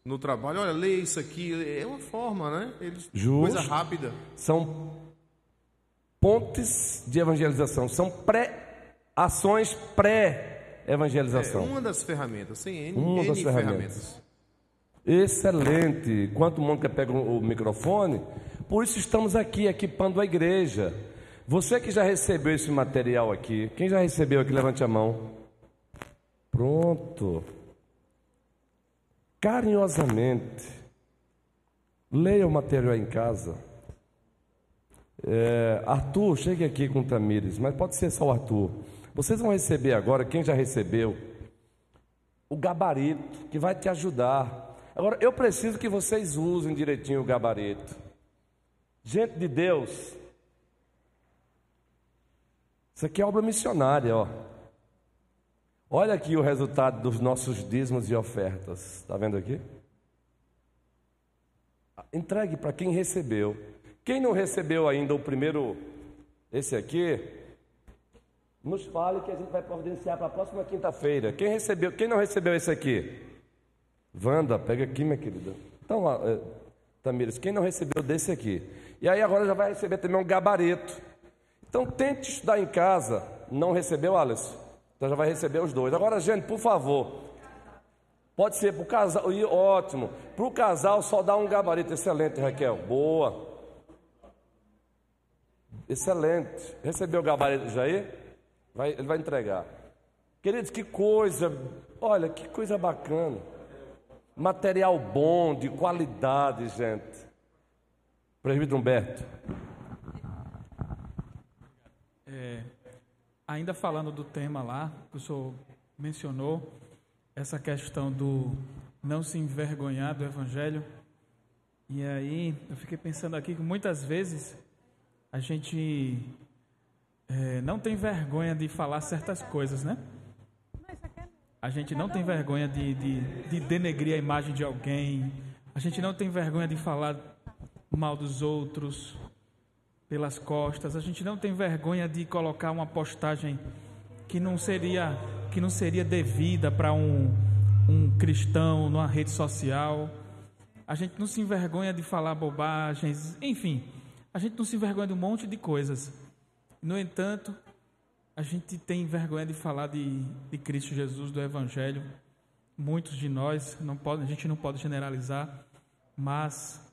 [SPEAKER 3] no trabalho. Olha, lê isso aqui. É uma forma, né? Eles,
[SPEAKER 2] Justo.
[SPEAKER 3] Coisa rápida.
[SPEAKER 2] São pontes de evangelização, são pré, ações pré-evangelização. É
[SPEAKER 3] uma das ferramentas, sem N,
[SPEAKER 2] uma
[SPEAKER 3] N
[SPEAKER 2] das ferramentas. ferramentas. Excelente. Quanto Mônica pega o microfone, por isso estamos aqui equipando a igreja. Você que já recebeu esse material aqui, quem já recebeu aqui, levante a mão. Pronto. Carinhosamente, leia o material em casa. É, Arthur, chegue aqui com o Tamires, mas pode ser só o Arthur. Vocês vão receber agora, quem já recebeu, o gabarito que vai te ajudar Agora, eu preciso que vocês usem direitinho o gabarito. Gente de Deus, isso aqui é obra missionária, ó. Olha aqui o resultado dos nossos dízimos e ofertas. Está vendo aqui? Entregue para quem recebeu. Quem não recebeu ainda o primeiro, esse aqui, nos fale que a gente vai providenciar para a próxima quinta-feira. Quem recebeu, quem não recebeu esse aqui? Wanda, pega aqui, minha querida. Então, é, Tamires, quem não recebeu desse aqui? E aí agora já vai receber também um gabarito. Então tente estudar em casa. Não recebeu, Alisson? Então já vai receber os dois. Agora, gente, por favor. Pode ser para o casal, e ótimo. Para o casal só dá um gabarito. Excelente, Raquel. Boa. Excelente. Recebeu o gabarito Jair? Vai, ele vai entregar. Queridos, que coisa, olha, que coisa bacana. Material bom, de qualidade, gente. Presbítero Humberto.
[SPEAKER 4] É, ainda falando do tema lá, que o senhor mencionou, essa questão do não se envergonhar do Evangelho. E aí, eu fiquei pensando aqui que muitas vezes a gente é, não tem vergonha de falar certas coisas, né? A gente não tem vergonha de, de, de denegrir a imagem de alguém. A gente não tem vergonha de falar mal dos outros pelas costas. A gente não tem vergonha de colocar uma postagem que não seria que não seria devida para um, um cristão numa rede social. A gente não se envergonha de falar bobagens. Enfim, a gente não se envergonha de um monte de coisas. No entanto, a gente tem vergonha de falar de, de Cristo Jesus, do Evangelho. Muitos de nós, não pode, a gente não pode generalizar, mas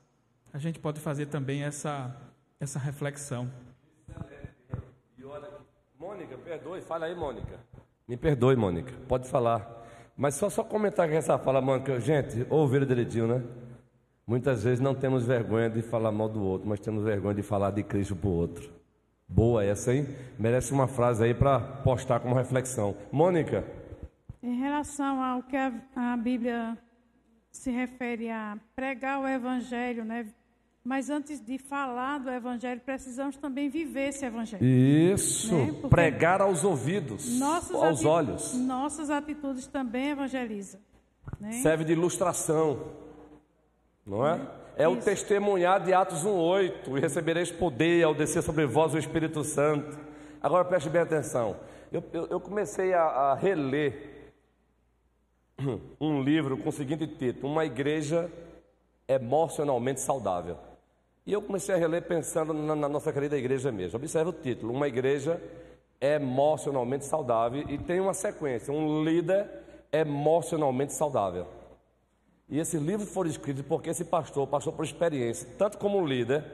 [SPEAKER 4] a gente pode fazer também essa, essa reflexão.
[SPEAKER 2] Mônica, perdoe, fala aí, Mônica. Me perdoe, Mônica, pode falar. Mas só, só comentar com essa fala, Mônica. Gente, ouviram direitinho, né? Muitas vezes não temos vergonha de falar mal do outro, mas temos vergonha de falar de Cristo para o outro. Boa essa, hein? Merece uma frase aí para postar como reflexão. Mônica.
[SPEAKER 5] Em relação ao que a, a, Bíblia se refere a pregar o Evangelho, né? Mas antes de falar do Evangelho, precisamos também viver esse Evangelho.
[SPEAKER 2] Isso, né? pregar aos ouvidos, aos olhos.
[SPEAKER 5] Nossas atitudes também evangelizam. Né?
[SPEAKER 2] Serve de ilustração, não é? é o testemunhar de Atos 1,8: e recebereis poder ao descer sobre vós o Espírito Santo. Agora preste bem atenção. Eu, eu, eu comecei a, a, reler um livro com o seguinte título: Uma Igreja Emocionalmente Saudável. E eu comecei a reler pensando na, na nossa querida igreja mesmo. Observe o título: Uma Igreja Emocionalmente Saudável. E tem uma sequência: Um líder emocionalmente saudável. E esse livro foi escrito porque esse pastor passou por experiência, tanto como líder,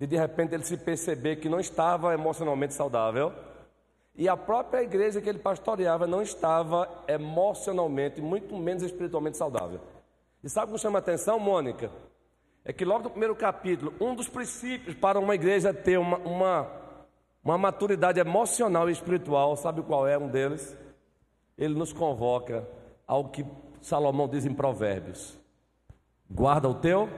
[SPEAKER 2] de de repente ele se perceber que não estava emocionalmente saudável, e a própria igreja que ele pastoreava não estava emocionalmente, muito menos espiritualmente saudável. E sabe o que chama a atenção, Mônica? É que logo no primeiro capítulo, um dos princípios para uma igreja ter uma, uma, uma maturidade emocional e espiritual, sabe qual é um deles? Ele nos convoca ao que Salomão diz em Provérbios: Guarda o teu.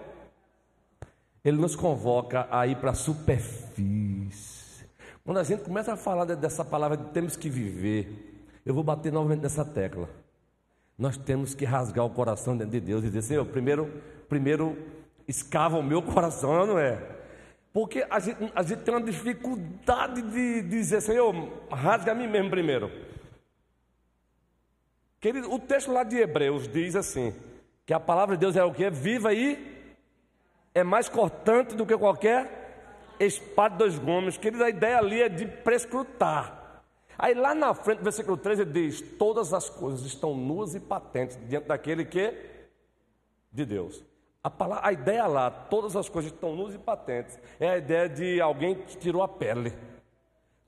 [SPEAKER 2] Ele nos convoca a ir para a superfície. Quando a gente começa a falar dessa palavra de temos que viver, eu vou bater novamente nessa tecla. Nós temos que rasgar o coração dentro de Deus e dizer, Senhor, primeiro, primeiro escava o meu coração, não é? Porque a gente, a gente tem uma dificuldade de, dizer, Senhor, rasga a mim mesmo primeiro. Querido, o texto lá de Hebreus diz assim: que a palavra de Deus é o que? Viva e é mais cortante do que qualquer espada de dois gumes. Querido, a ideia ali é de prescrutar. Aí lá na frente, versículo 13, diz: Todas as coisas estão nuas e patentes diante daquele que? De Deus. A, palavra, a ideia lá, todas as coisas estão nuas e patentes, é a ideia de alguém que tirou a pele.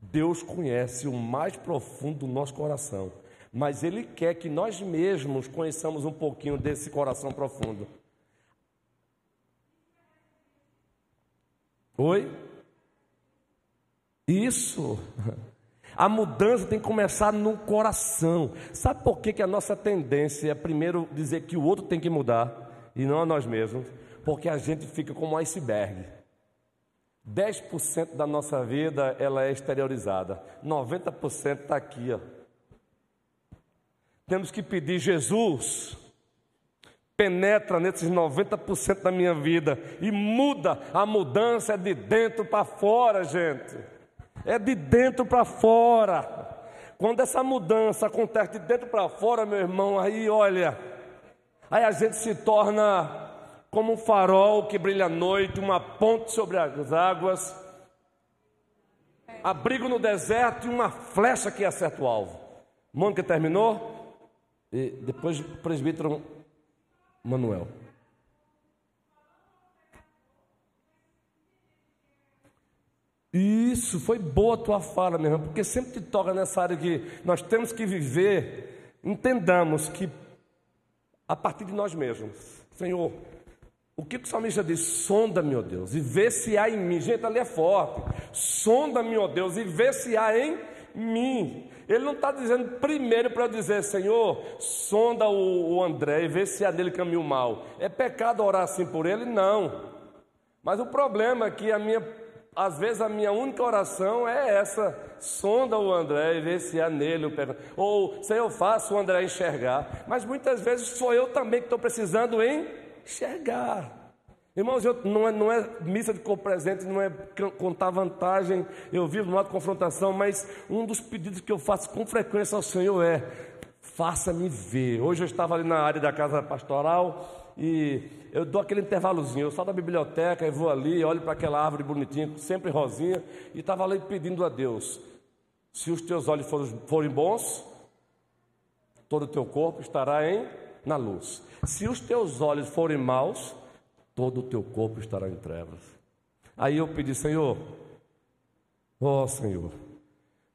[SPEAKER 2] Deus conhece o mais profundo do nosso coração mas Ele quer que nós mesmos conheçamos um pouquinho desse coração profundo. Oi? Isso. A mudança tem que começar no coração. Sabe por que, que a nossa tendência é primeiro dizer que o outro tem que mudar e não a nós mesmos? Porque a gente fica como um iceberg. 10% da nossa vida ela é exteriorizada, 90% está aqui, ó. Temos que pedir, Jesus, penetra nesses 90% da minha vida e muda. A mudança é de dentro para fora, gente. É de dentro para fora. Quando essa mudança acontece de dentro para fora, meu irmão, aí olha, aí a gente se torna como um farol que brilha à noite, uma ponte sobre as águas, abrigo no deserto e uma flecha que acerta o alvo. Mônica terminou? E depois o presbítero Manuel. Isso, foi boa a tua fala, meu irmão, porque sempre te toca nessa área que nós temos que viver, entendamos que a partir de nós mesmos, Senhor, o que o salmista diz? Sonda-me, ó Deus, e vê se há em mim. Gente, ali é forte. Sonda-me, ó Deus, e vê se há em mim. Ele não está dizendo primeiro para dizer, Senhor, sonda o, André e vê se há nele caminho mal. É pecado orar assim por ele? Não. Mas o problema é que a minha às vezes a minha única oração é essa: sonda o André e vê se há nele o perdão. Ou se eu faço o André enxergar. Mas muitas vezes sou eu também que estou precisando enxergar. Irmãos, eu, não, é, não é missa de corpo presente, não é contar vantagem, eu vivo numa confrontação, mas um dos pedidos que eu faço com frequência ao Senhor é: faça-me ver. Hoje eu estava ali na área da casa pastoral e eu dou aquele intervalozinho, eu saio da biblioteca e vou ali, olho para aquela árvore bonitinha, sempre rosinha, e estava ali pedindo a Deus: se os teus olhos forem, bons, todo o teu corpo estará em na luz. Se os teus olhos forem maus, todo o teu corpo estará em trevas. Aí eu pedi, Senhor, ó oh, Senhor,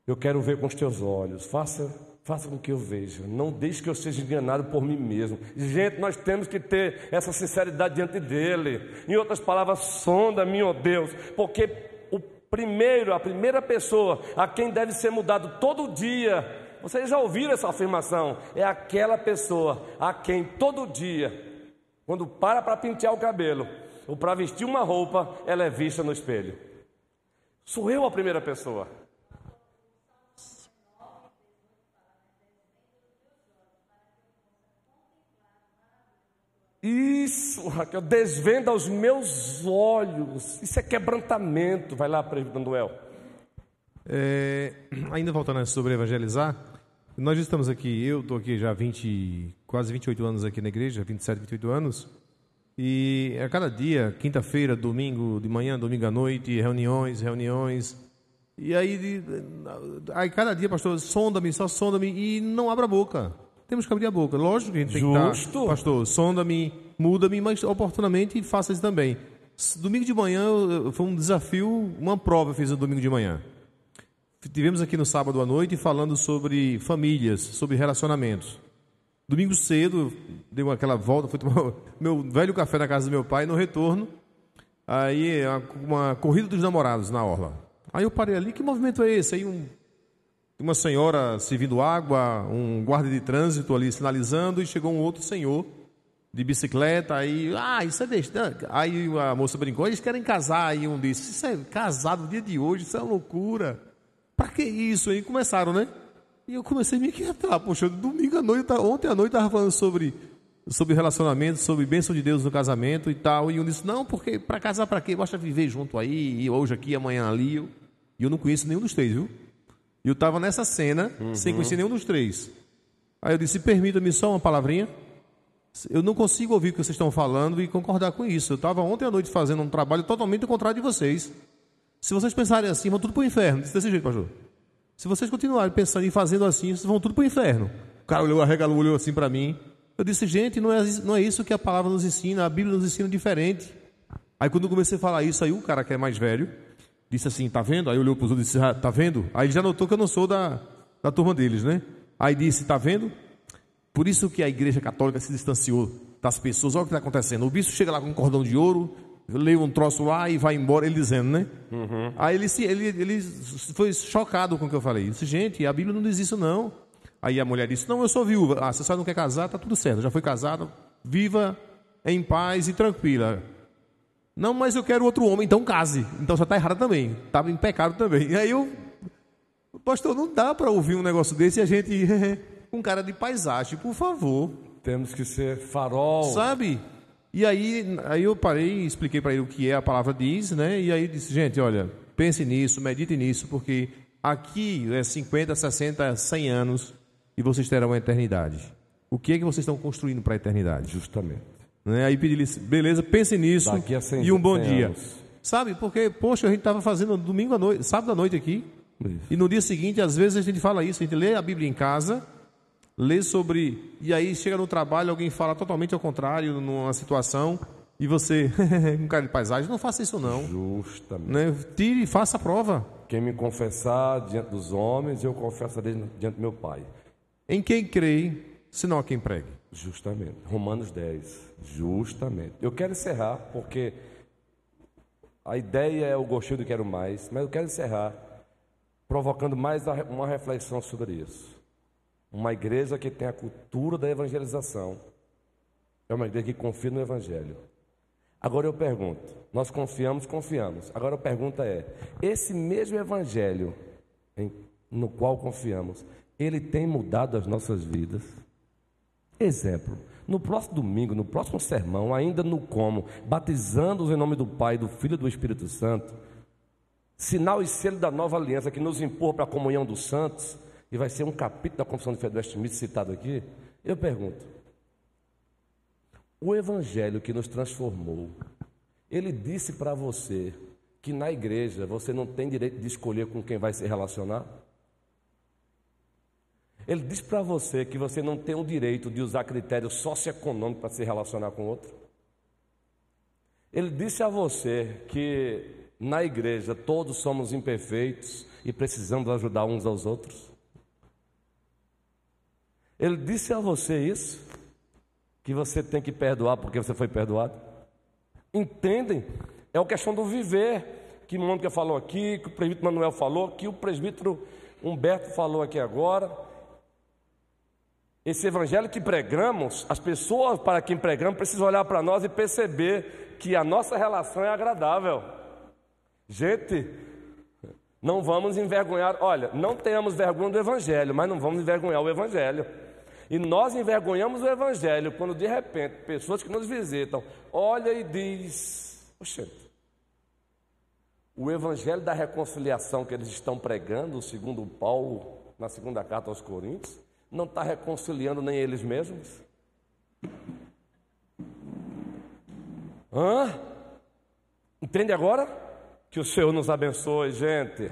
[SPEAKER 2] eu quero ver com os teus olhos, faça Faça com que eu veja. Não deixe que eu seja enganado por mim mesmo. Gente, nós temos que ter essa sinceridade diante dele. Em outras palavras, sonda-me, ó Deus, porque o primeiro, a primeira pessoa a quem deve ser mudado todo dia, vocês já ouviram essa afirmação? É aquela pessoa a quem todo dia, quando para para pentear o cabelo ou para vestir uma roupa, ela é vista no espelho. Sou eu a primeira pessoa. Isso, Raquel, desvenda os meus olhos. Isso é quebrantamento. Vai lá, presbítero Manuel.
[SPEAKER 3] É, ainda voltando sobre evangelizar, nós estamos aqui, eu estou aqui já há 20, quase 28 anos aqui na igreja, 27, 28 anos, e a cada dia, quinta-feira, domingo de manhã, domingo à noite, reuniões, reuniões, e aí, aí cada dia, pastor, sonda-me, só sonda-me, e não abra a boca temos que abrir a boca. Lógico que a gente tem que estar, pastor, sonda-me, muda-me, mas oportunamente faça isso também. Domingo de manhã foi um desafio, uma prova eu fiz no domingo de manhã. Tivemos aqui no sábado à noite falando sobre famílias, sobre relacionamentos. Domingo cedo, dei aquela volta, fui tomar meu velho café na casa do meu pai, no retorno, aí uma corrida dos namorados na orla. Aí eu parei ali, que movimento é esse? Aí um uma senhora servindo água, um guarda de trânsito ali sinalizando e chegou um outro senhor de bicicleta, aí, ah, isso é deste. Aí a moça brincou, eles querem casar, aí um disse, isso é casado no dia de hoje, isso é loucura. Para que isso? Aí começaram, né? E eu comecei a me inquietar, poxa, domingo à noite, tá, ontem à noite estava falando sobre sobre relacionamento, sobre bênção de Deus no casamento e tal, e um disse, não, porque para casar para quê? Basta viver junto aí, hoje aqui, amanhã ali, e eu não conheço nenhum dos três, viu? E eu estava nessa cena, uhum. sem conhecer nenhum dos três. Aí eu disse: permita-me só uma palavrinha. Eu não consigo ouvir o que vocês estão falando e concordar com isso. Eu estava ontem à noite fazendo um trabalho totalmente contrário de vocês. Se vocês pensarem assim, vão tudo para o inferno. Disse desse jeito, pastor. Se vocês continuarem pensando e fazendo assim, vocês vão tudo para o inferno. O cara olhou, arregalou, olhou assim para mim. Eu disse, gente, não é, não é isso que a palavra nos ensina, a Bíblia nos ensina diferente. Aí quando eu comecei a falar isso, aí o cara que é mais velho, disse assim, tá vendo? Aí olhou para os outros e disse, ah, tá vendo? Aí ele já notou que eu não sou da, da turma deles, né? Aí disse, tá vendo? Por isso que a igreja católica se distanciou das pessoas. Olha o que está acontecendo. O bispo chega lá com um cordão de ouro, lê um troço lá e vai embora, ele dizendo, né? Uhum. Aí ele, ele, ele foi chocado com o que eu falei. Disse, gente, a Bíblia não diz isso não. Aí a mulher disse, não, eu sou viúva. Ah, você só não quer casar, tá tudo certo. Já foi casada, viva em paz e tranquila. Não, mas eu quero outro homem, então case. Então você está errado também. Estava em pecado também. E aí eu. Pastor, não dá para ouvir um negócio desse e a gente. com cara de paisagem, por favor.
[SPEAKER 2] Temos que ser farol.
[SPEAKER 3] Sabe? E aí, aí eu parei e expliquei para ele o que é a palavra diz, né? E aí disse, gente, olha, pense nisso, medite nisso, porque aqui é 50, 60, 100 anos e vocês terão uma eternidade. O que é que vocês estão construindo para a eternidade?
[SPEAKER 2] Justamente.
[SPEAKER 3] Né? Aí pedi beleza, pense nisso
[SPEAKER 2] Daqui a 100
[SPEAKER 3] e um bom
[SPEAKER 2] 100
[SPEAKER 3] dia.
[SPEAKER 2] anos.
[SPEAKER 3] Sabe, porque, poxa, a gente estava fazendo domingo à noite, sábado à noite aqui,
[SPEAKER 2] Isso.
[SPEAKER 3] e no dia seguinte, às vezes a gente fala isso, a gente lê a Bíblia em casa, lê sobre. E aí chega no trabalho, alguém fala totalmente ao contrário, numa situação, e você, um cara de paisagem, não faça isso não.
[SPEAKER 2] Justamente.
[SPEAKER 3] Né? Tire e faça a prova.
[SPEAKER 2] Quem me confessar diante dos homens, eu confessarei diante do meu Pai.
[SPEAKER 3] Em quem crê, senão a quem pregue.
[SPEAKER 2] Justamente. Romanos 10. Justamente. Eu quero encerrar, porque a ideia é o gostinho do quero mais, mas eu quero encerrar provocando mais uma reflexão sobre isso. Uma igreja que tem a cultura da evangelização é uma igreja que confia no Evangelho. Agora eu pergunto: nós confiamos, confiamos. Agora a pergunta é: esse mesmo Evangelho em- no qual confiamos, ele tem mudado as nossas vidas? Exemplo, no próximo domingo, no próximo sermão, ainda no como, batizando-os em nome do Pai, do Filho e do Espírito Santo, sinal e selo da nova aliança que nos empurra para a comunhão dos santos, e vai ser um capítulo da Confissão de Fé do Westminster citado aqui, eu pergunto, o Evangelho que nos transformou, ele disse para você que na igreja você não tem direito de escolher com quem vai se relacionar? Ele diz para você que você não tem o direito de usar critérios socioeconômicos para se relacionar com outro? Ele disse a você que na igreja todos somos imperfeitos e precisamos ajudar uns aos outros? Ele disse a você isso? Que você tem que perdoar porque você foi perdoado? Entendem? É a questão do viver, que Mônica falou aqui, que o presbítero Manuel falou, que o presbítero Humberto falou aqui agora. Esse evangelho que pregamos, as pessoas para quem pregamos precisam olhar para nós e perceber que a nossa relação é agradável. Gente, não vamos envergonhar, olha, não tenhamos vergonha do evangelho, mas não vamos envergonhar o evangelho. E nós envergonhamos o evangelho quando de repente pessoas que nos visitam olha e diz: "Oxe, o evangelho da reconciliação que eles estão pregando, segundo Paulo, na segunda carta aos Coríntios, não está reconciliando nem eles mesmos? Hã? Entende agora? Que o Senhor nos abençoe, gente.